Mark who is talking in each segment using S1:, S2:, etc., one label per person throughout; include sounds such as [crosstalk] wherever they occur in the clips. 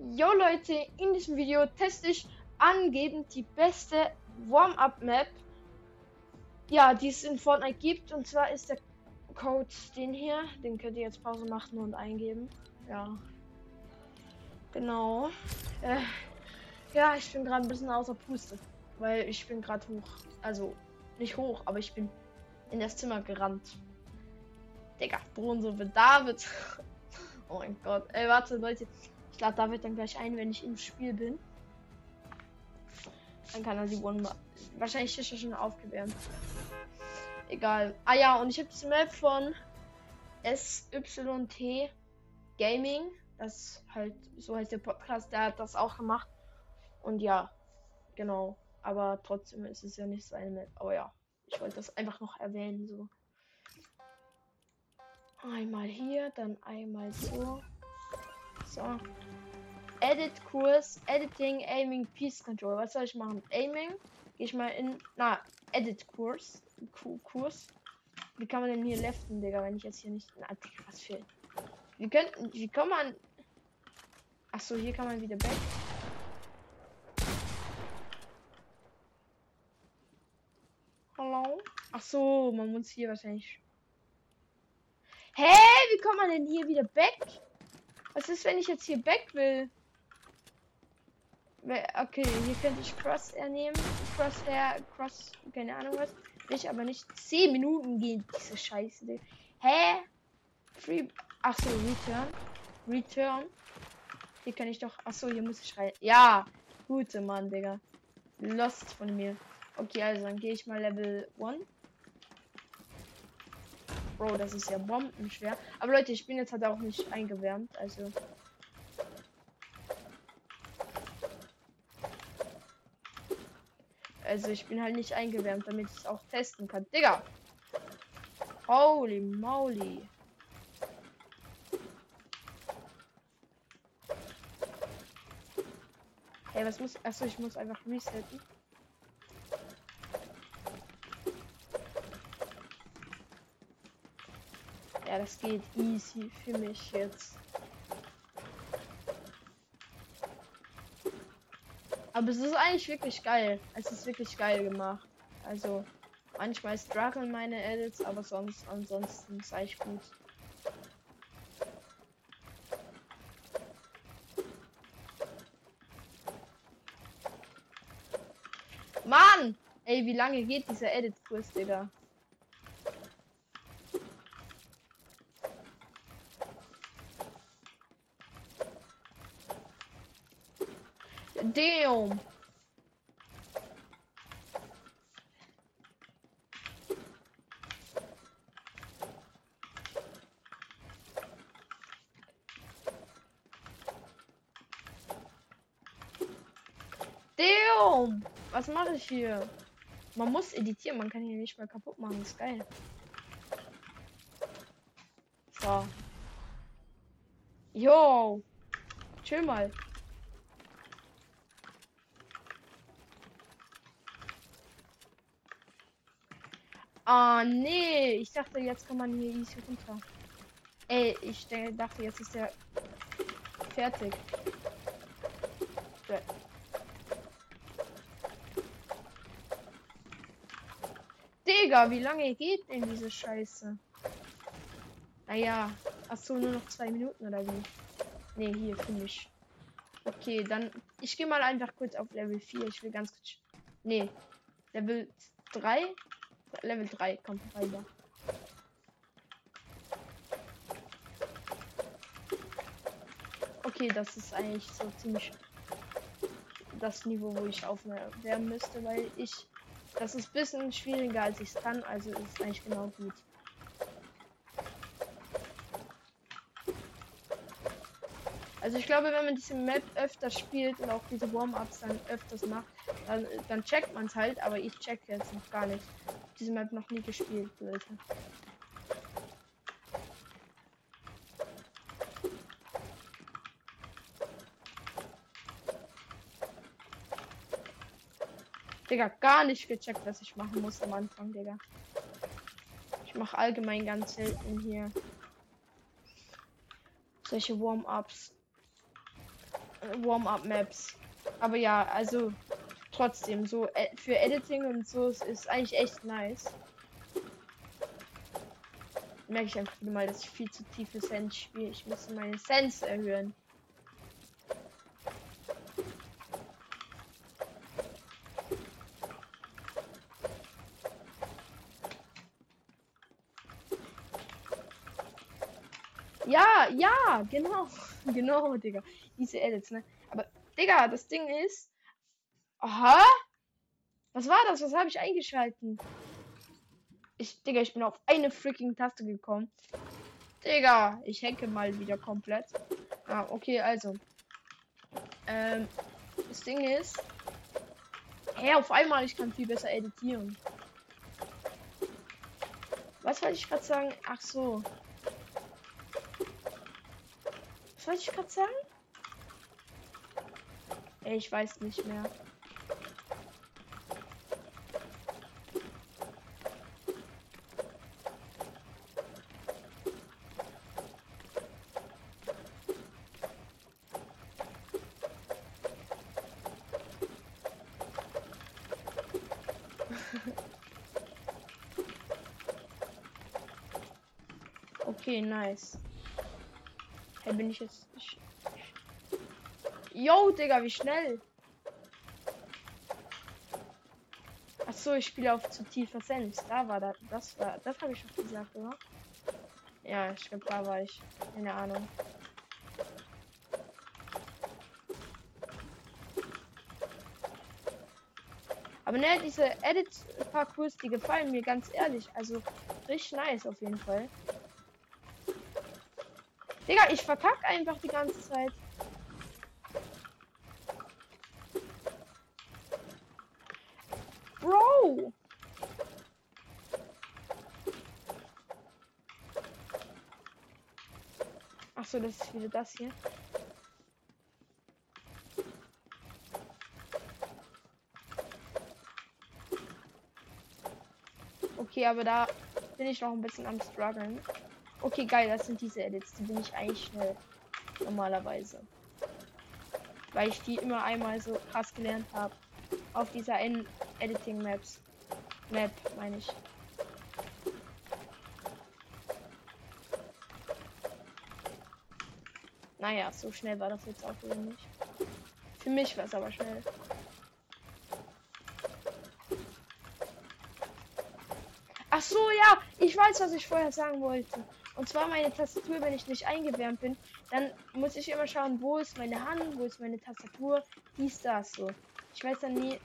S1: Jo Leute, in diesem Video teste ich angebend die beste Warm-Up-Map, ja, die es in Fortnite gibt. Und zwar ist der Code den hier. Den könnt ihr jetzt Pause machen und eingeben. Ja. Genau. Äh, ja, ich bin gerade ein bisschen außer Puste. Weil ich bin gerade hoch. Also, nicht hoch, aber ich bin in das Zimmer gerannt. Digga, Bronze für David. oh mein Gott. Ey, warte, Leute. Ich lade David dann gleich ein, wenn ich im Spiel bin. Dann kann er die One. Wahrscheinlich ist er schon aufgewärmt. Egal. Ah ja, und ich habe diese Map von SYT Gaming. Das halt, so heißt der Podcast, der hat das auch gemacht. Und ja, genau. Aber trotzdem ist es ja nicht seine Map. Aber ja, ich wollte das einfach noch erwähnen. So. Einmal hier, dann einmal so. So. Edit Kurs, Editing, Aiming, Peace Control. Was soll ich machen? Aiming? Gehe ich mal in. Na, Edit Kurs. Kurs. Wie kann man denn hier leften, Digga, wenn ich jetzt hier nicht. Na, Digga, was fehlt? Wie könnten. Wie kann man. Achso, hier kann man wieder back. Hallo? Ach so, man muss hier wahrscheinlich. Hä? Wie kommt man denn hier wieder back? Was ist, wenn ich jetzt hier back will? Okay, hier könnte ich Crosshair nehmen. Crosshair, Cross, keine Ahnung was. Will ich aber nicht 10 Minuten gehen, diese Scheiße. Hä? Free. Achso, Return. Return. Hier kann ich doch. Achso, hier muss ich rein. Ja, gute Mann, Digga. Lost von mir. Okay, also dann gehe ich mal Level 1. Bro, das ist ja bombenschwer. Aber Leute, ich bin jetzt halt auch nicht eingewärmt, also. Also ich bin halt nicht eingewärmt, damit ich es auch testen kann. Digga! Holy moly. Hey, was muss. Achso, ich muss einfach resetten. Das geht easy für mich jetzt. Aber es ist eigentlich wirklich geil. Es ist wirklich geil gemacht. Also, manchmal strugglen meine Edits, aber sonst ansonsten ist eigentlich gut. Mann! Ey, wie lange geht dieser Edit-Kurs, Digga? Damn. Damn. Was mache ich hier? Man muss editieren, man kann hier nicht mehr kaputt machen. Ist geil. So. Yo. Chill mal. Ah, nee. Ich dachte, jetzt kann man hier easy runter. Ey, ich dachte, jetzt ist der fertig. Ja. Digga, wie lange geht denn diese Scheiße? Naja, hast du nur noch zwei Minuten oder wie? Nee, hier finde ich. Okay, dann ich gehe mal einfach kurz auf Level 4. Ich will ganz kurz. Nee, Level 3. Level 3 kommt weiter. Okay, das ist eigentlich so ziemlich das Niveau, wo ich aufwärmen müsste, weil ich das ist ein bisschen schwieriger als ich es kann, also ist es eigentlich genau gut. Also ich glaube, wenn man diese Map öfter spielt und auch diese Warm-Ups dann öfters macht, dann, dann checkt man es halt, aber ich check jetzt noch gar nicht diese Map noch nie gespielt, Leute. Digga, gar nicht gecheckt, was ich machen muss am Anfang, Digga. Ich mache allgemein ganz selten hier solche Warm-ups. Warm-up-Maps. Aber ja, also trotzdem, so äh, für Editing und so ist, eigentlich echt nice. Merke ich einfach mal, dass ich viel zu tiefe Sense spiele. Ich muss meine Sense erhöhen. Ja, ja, genau. [laughs] genau, Digga. Diese Edits, ne? Aber, Digga, das Ding ist. Aha! Was war das? Was habe ich eingeschalten? Ich, Digga, ich bin auf eine freaking Taste gekommen. Digga, ich hacke mal wieder komplett. Ah, okay, also. Ähm, das Ding ist. Hä, auf einmal, ich kann viel besser editieren. Was wollte ich gerade sagen? Ach so wollte ich gerade sagen? Ich weiß nicht mehr. Okay, nice. Hey, bin ich jetzt. Yo, Digga, wie schnell. Ach so, ich spiele auf zu tiefer Sense. Da war das. Das war. Das habe ich schon gesagt, oder? Ja, ich glaube, da war ich. Keine Ahnung. Aber ne, diese Edit-Parcours, die gefallen mir ganz ehrlich. Also richtig nice auf jeden Fall. Digga, ich verkack einfach die ganze Zeit. Bro! Ach so, das ist wieder das hier. Okay, aber da bin ich noch ein bisschen am struggeln. Okay, geil, das sind diese Edits. Die bin ich eigentlich schnell. Normalerweise. Weil ich die immer einmal so krass gelernt habe. Auf dieser Editing Maps. Map, meine ich. Naja, so schnell war das jetzt auch wieder nicht. Für mich war es aber schnell. Ach so, ja, ich weiß, was ich vorher sagen wollte. Und zwar meine Tastatur, wenn ich nicht eingewärmt bin, dann muss ich immer schauen, wo ist meine Hand, wo ist meine Tastatur, dies, das so. Ich weiß dann nie,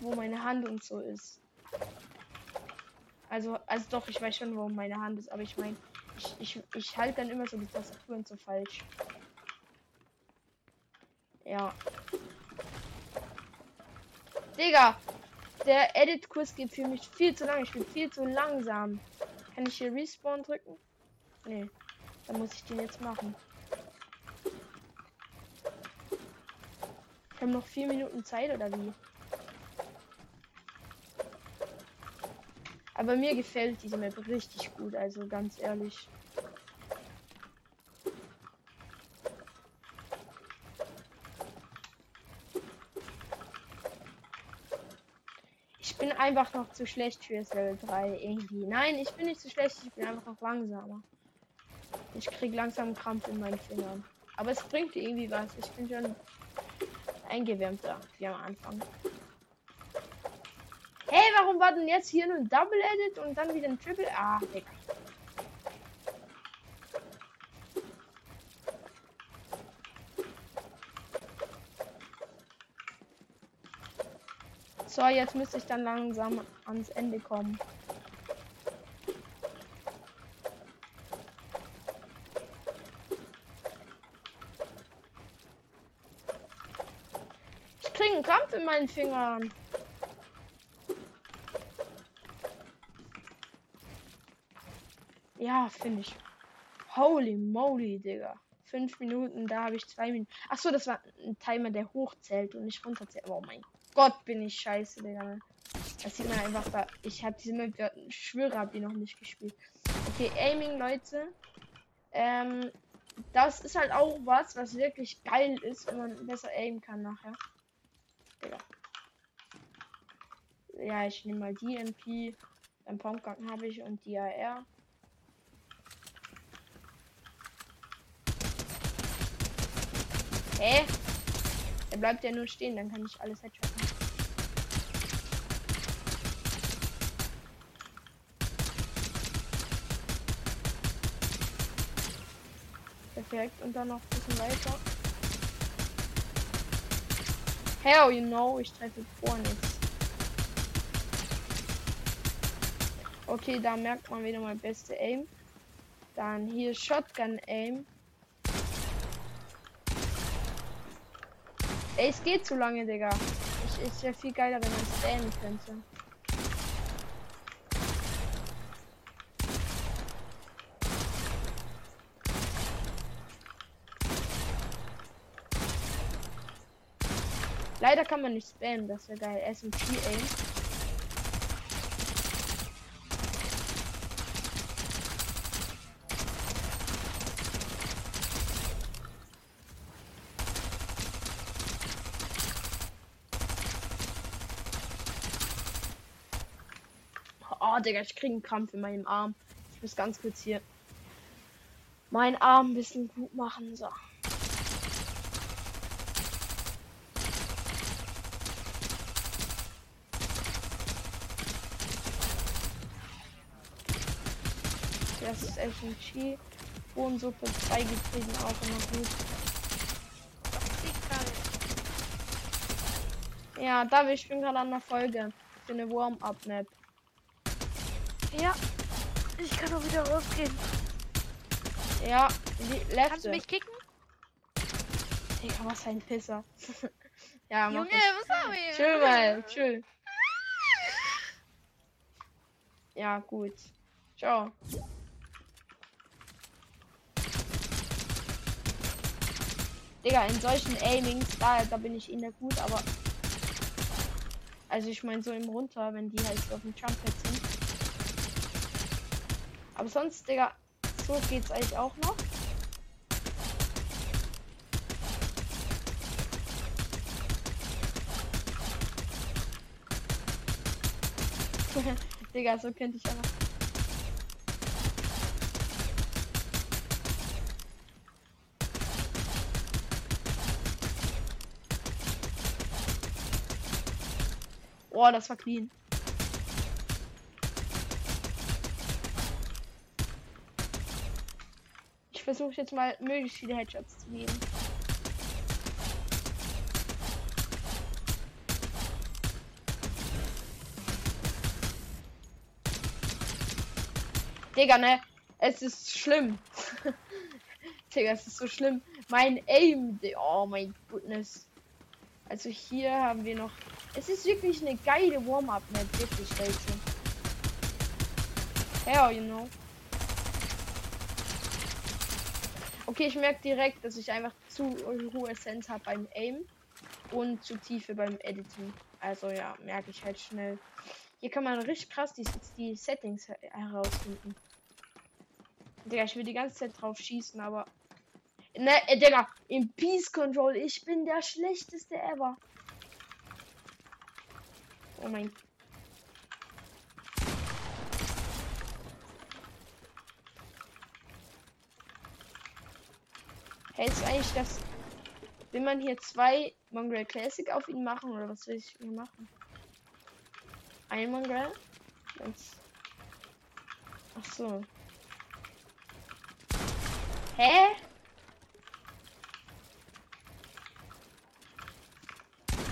S1: wo meine Hand und so ist. Also, also doch, ich weiß schon, wo meine Hand ist, aber ich meine, ich, ich, ich halte dann immer so die Tastaturen so falsch. Ja. Digga, der Edit-Kurs geht für mich viel zu lang. Ich bin viel zu langsam. Kann ich hier Respawn drücken? Nee. Dann muss ich den jetzt machen. Ich habe noch vier Minuten Zeit oder wie? Aber mir gefällt diese Map richtig gut, also ganz ehrlich. bin einfach noch zu schlecht für das Level 3 irgendwie. Nein, ich bin nicht zu schlecht, ich bin einfach noch langsamer. Ich krieg langsam Krampf in meinen Fingern. Aber es bringt irgendwie was. Ich bin schon eingewärmter wie am Anfang. Hey, warum war denn jetzt hier nur ein Double Edit und dann wieder ein Triple? Ah, Digga. So, jetzt müsste ich dann langsam ans Ende kommen. Ich kriege einen Kampf in meinen Fingern. Ja, finde ich. Holy moly, Digga. Fünf Minuten, da habe ich zwei Minuten. Ach so, das war ein Timer, der hochzählt und nicht runterzählt. Oh mein Gott, bin ich scheiße, Digga. Das sieht man einfach da. Ich habe diese Map, schwöre, habe die noch nicht gespielt. Okay, Aiming, Leute. Ähm, das ist halt auch was, was wirklich geil ist, wenn man besser aimen kann nachher. Ja, ja ich nehme mal die MP. Ein Pumpgun habe ich und die AR. Hä? Er bleibt ja nur stehen, dann kann ich alles headshotten. Perfekt, und dann noch ein bisschen weiter. Hell, you know, ich treffe vor nichts. Okay, da merkt man wieder mal beste Aim. Dann hier Shotgun Aim. Ey, es geht zu lange, Digga. Ich, ist ja viel geiler, wenn man spammen könnte. Leider kann man nicht spammen, das wäre geil. SMG Aim. Oh, Digga, ich kriege einen Krampf in meinem Arm. Ich muss ganz kurz hier meinen Arm ein bisschen gut machen. So. Das ist echt ein Chi. Bohnensuppe 2 gekriegen, auch immer gut. Ja, David, ich bin gerade an der Folge für eine Warm-Up-Map.
S2: Ja, ich kann auch wieder rausgehen.
S1: Ja, die letzte.
S2: Kannst du mich kicken?
S1: Digga, was ein Pisser. [laughs] ja,
S2: Junge,
S1: ich.
S2: was haben wir?
S1: Chill mal, chill. Ja, gut. Ciao. Digga, in solchen Aimings, da, da bin ich in der gut, aber. Also ich meine so im Runter, wenn die halt so auf dem Jump-Pad sind. Aber sonst, Digga, so geht's eigentlich auch noch. [laughs] Digga, so könnte ich einfach. Oh, das war clean. Ich versuche jetzt mal möglichst viele Headshots zu geben. Digga, ne? Es ist schlimm. [laughs] Digga, es ist so schlimm. Mein Aim. Oh mein goodness. Also hier haben wir noch. Es ist wirklich eine geile Warm-up-Map, wirklich welche. Hell, you know. Okay, ich merke direkt, dass ich einfach zu hohe Sense habe beim Aim und zu tiefe beim Editing. Also ja, merke ich halt schnell. Hier kann man richtig krass die, die Settings herausfinden. Digga, ich will die ganze Zeit drauf schießen, aber. Ne, äh, Digga, im Peace Control, ich bin der schlechteste ever. Oh mein. Hältst du eigentlich das. Will man hier zwei Mongrel Classic auf ihn machen oder was will ich hier machen? Ein Mongrel? Ach so. Hä?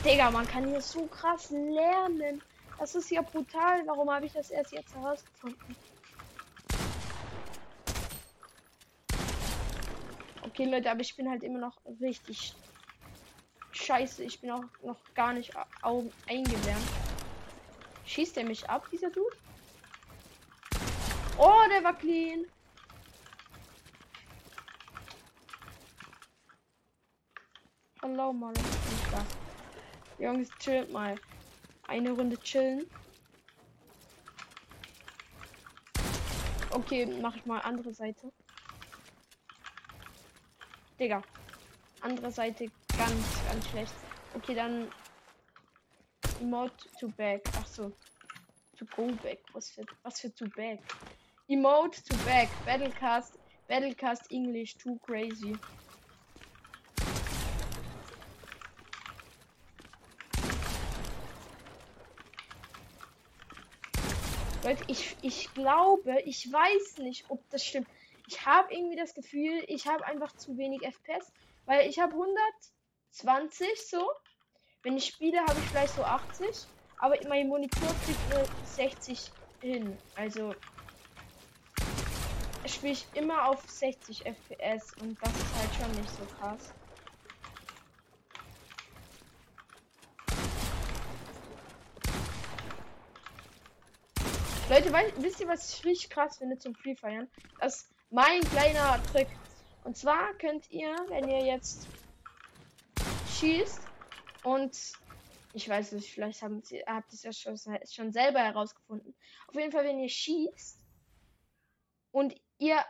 S1: Digga, man kann hier so krass lernen. Das ist ja brutal. Warum habe ich das erst jetzt herausgefunden? Okay, Leute, aber ich bin halt immer noch richtig scheiße. Ich bin auch noch gar nicht Augen eingewärmt. Schießt er mich ab, dieser Dude? Oh, der war clean. Hallo, Mann. Jungs, chillt mal. Eine Runde chillen. Okay, mache ich mal andere Seite. Digga. Andere Seite ganz, ganz schlecht. Okay, dann Emote to back. Ach so. To go back. Was für, was für to back? Emote to back. Battlecast. Battlecast English. Too crazy. Leute, ich, ich glaube, ich weiß nicht, ob das stimmt. Ich habe irgendwie das Gefühl, ich habe einfach zu wenig FPS, weil ich habe 120 so. Wenn ich spiele, habe ich vielleicht so 80, aber mein Monitor kriegt nur 60 hin. Also spiele ich immer auf 60 FPS und das ist halt schon nicht so krass. Leute, weißt, wisst ihr, was ich richtig krass finde zum Free Fire? Das ist mein kleiner Trick. Und zwar könnt ihr, wenn ihr jetzt schießt und ich weiß nicht, vielleicht haben sie, habt es ja schon, schon selber herausgefunden. Auf jeden Fall, wenn ihr schießt und ihr,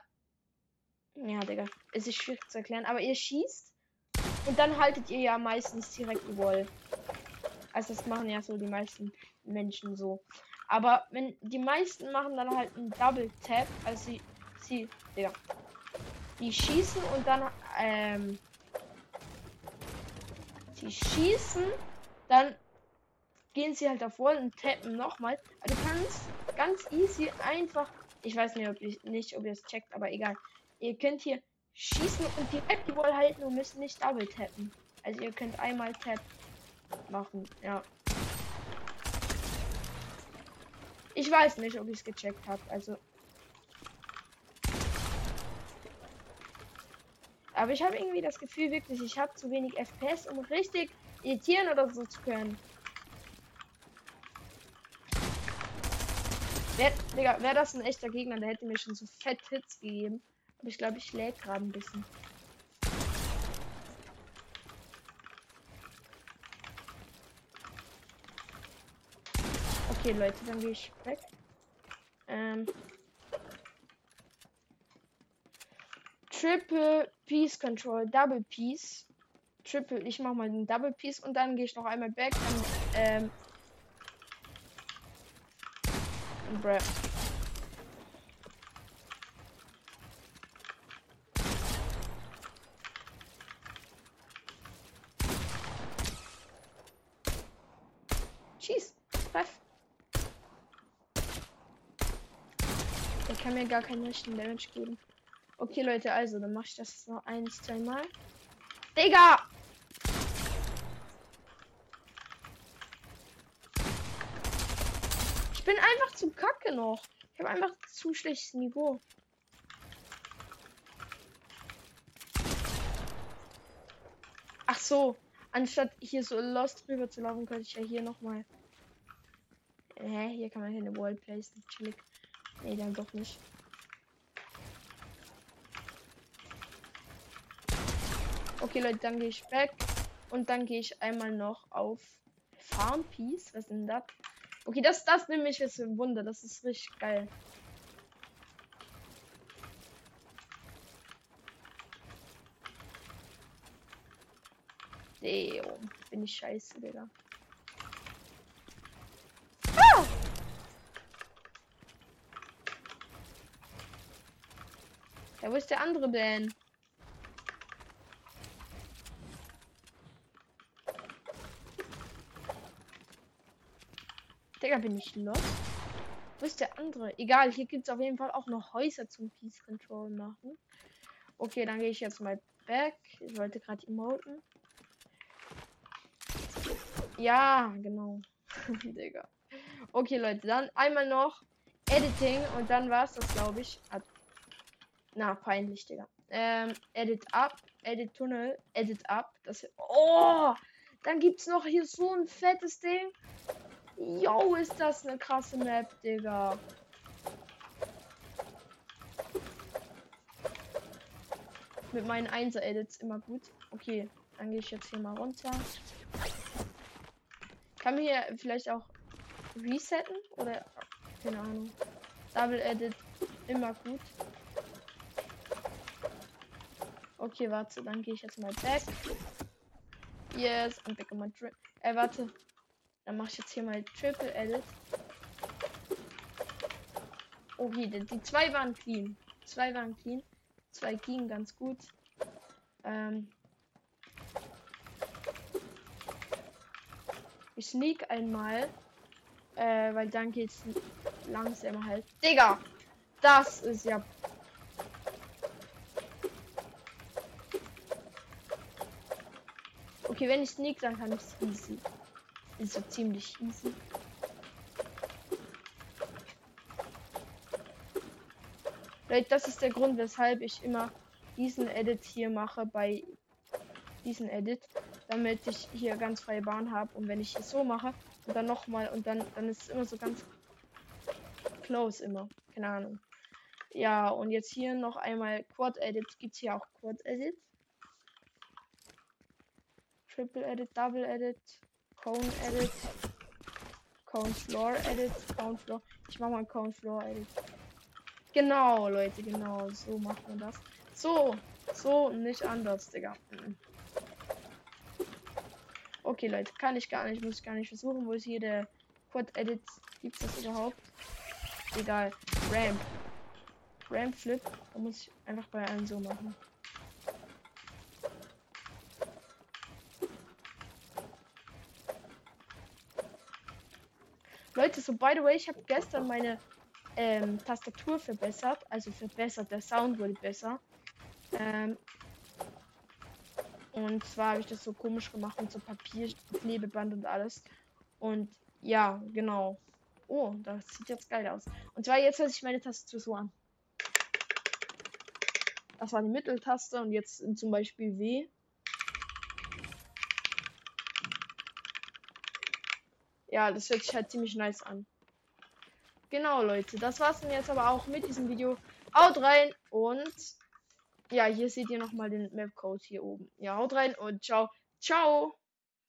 S1: ja, Digga, es ist schwierig zu erklären, aber ihr schießt und dann haltet ihr ja meistens direkt Wall. Also das machen ja so die meisten Menschen so. Aber wenn die meisten machen dann halt einen Double Tap, also sie, sie, ja, die schießen und dann, ähm, sie schießen, dann gehen sie halt Wall und tappen nochmal. Also du kannst ganz easy einfach, ich weiß nicht, ob ich nicht, ob ihr es checkt, aber egal. Ihr könnt hier schießen und direkt die Wall halten und müsst nicht Double tappen. Also ihr könnt einmal Tap machen, ja. Ich weiß nicht, ob ich es gecheckt habe. Also. Aber ich habe irgendwie das Gefühl wirklich, ich habe zu wenig FPS, um richtig irritieren oder so zu können. Wäre wär das ein echter Gegner, der hätte mir schon so fett Hits gegeben. Aber ich glaube, ich lädt gerade ein bisschen. Okay, Leute, dann gehe ich weg. Ähm. Triple Piece Control, Double Piece. Triple, ich mache mal den Double Piece und dann gehe ich noch einmal back und ähm. Bruh. kann mir gar keinen richtigen Damage geben. Okay, Leute, also, dann mache ich das noch eins, zwei Mal. Digga! Ich bin einfach zu kacke noch. Ich habe einfach zu schlechtes Niveau. Ach so, anstatt hier so lost rüber zu laufen, könnte ich ja hier noch mal. Hä, hier kann man hier eine Wall placen. Chillig. Nee, dann doch nicht. Okay, Leute, dann gehe ich weg. Und dann gehe ich einmal noch auf Farm Piece. Was ist denn das? Okay, das, das nehme ich jetzt ein Wunder. Das ist richtig geil. Damn, bin ich scheiße, Digga. Ja, wo ist der andere denn? Digga, bin ich los? Wo ist der andere? Egal, hier gibt es auf jeden Fall auch noch Häuser zum Peace Control machen. Okay, dann gehe ich jetzt mal back. Ich wollte gerade emoten. Ja, genau. [laughs] Digga. Okay, Leute, dann einmal noch Editing und dann war es das, glaube ich. Na, peinlich, Digga. Ähm, Edit up, Edit Tunnel, Edit up. Das. Oh! Dann gibt's noch hier so ein fettes Ding. Jo, ist das eine krasse Map, Digga. Mit meinen 1 Edits immer gut. Okay, dann gehe ich jetzt hier mal runter. Kann mir hier vielleicht auch resetten oder keine Ahnung. Double Edit immer gut. Okay, warte, dann gehe ich jetzt mal back. Yes, und back mal Tri Äh, warte. Dann mache ich jetzt hier mal Triple Edit. Okay, die, die zwei waren clean. Zwei waren clean. Zwei gingen ganz gut. Ähm ich sneak einmal. Äh, weil dann geht's langsamer halt. Digga! Das ist ja Okay, wenn ich sneak, dann kann ich es easy. Ist so ziemlich easy. Leute, das ist der Grund, weshalb ich immer diesen Edit hier mache bei diesen Edit, damit ich hier ganz freie Bahn habe und wenn ich es so mache und dann noch mal und dann dann ist es immer so ganz close immer, keine Ahnung. Ja, und jetzt hier noch einmal Quad Edit, gibt's hier auch Quad Edit. Triple Edit, Double Edit, Cone Edit, Cone Floor Edit, Cone Floor. Ich mach mal Cone Floor Edit. Genau, Leute, genau. So macht man das. So, so nicht anders, Digga. Mhm. Okay, Leute, kann ich gar nicht, muss ich gar nicht versuchen. Wo ist hier der Quad Edit? Gibt's das überhaupt? Egal. Ramp. Ramp Flip. Da muss ich einfach bei allen so machen. Leute, so by the way, ich habe gestern meine ähm, Tastatur verbessert. Also verbessert, der Sound wurde besser. Ähm, und zwar habe ich das so komisch gemacht mit so Papier, Klebeband und alles. Und ja, genau. Oh, das sieht jetzt geil aus. Und zwar jetzt hört sich meine Tastatur so an. Das war die Mitteltaste und jetzt zum Beispiel W. ja, das hört sich halt ziemlich nice an. Genau, Leute. Das war's dann jetzt aber auch mit diesem Video. Haut rein und ja, hier seht ihr nochmal den Map-Code hier oben. Ja, haut rein und ciao. Ciao.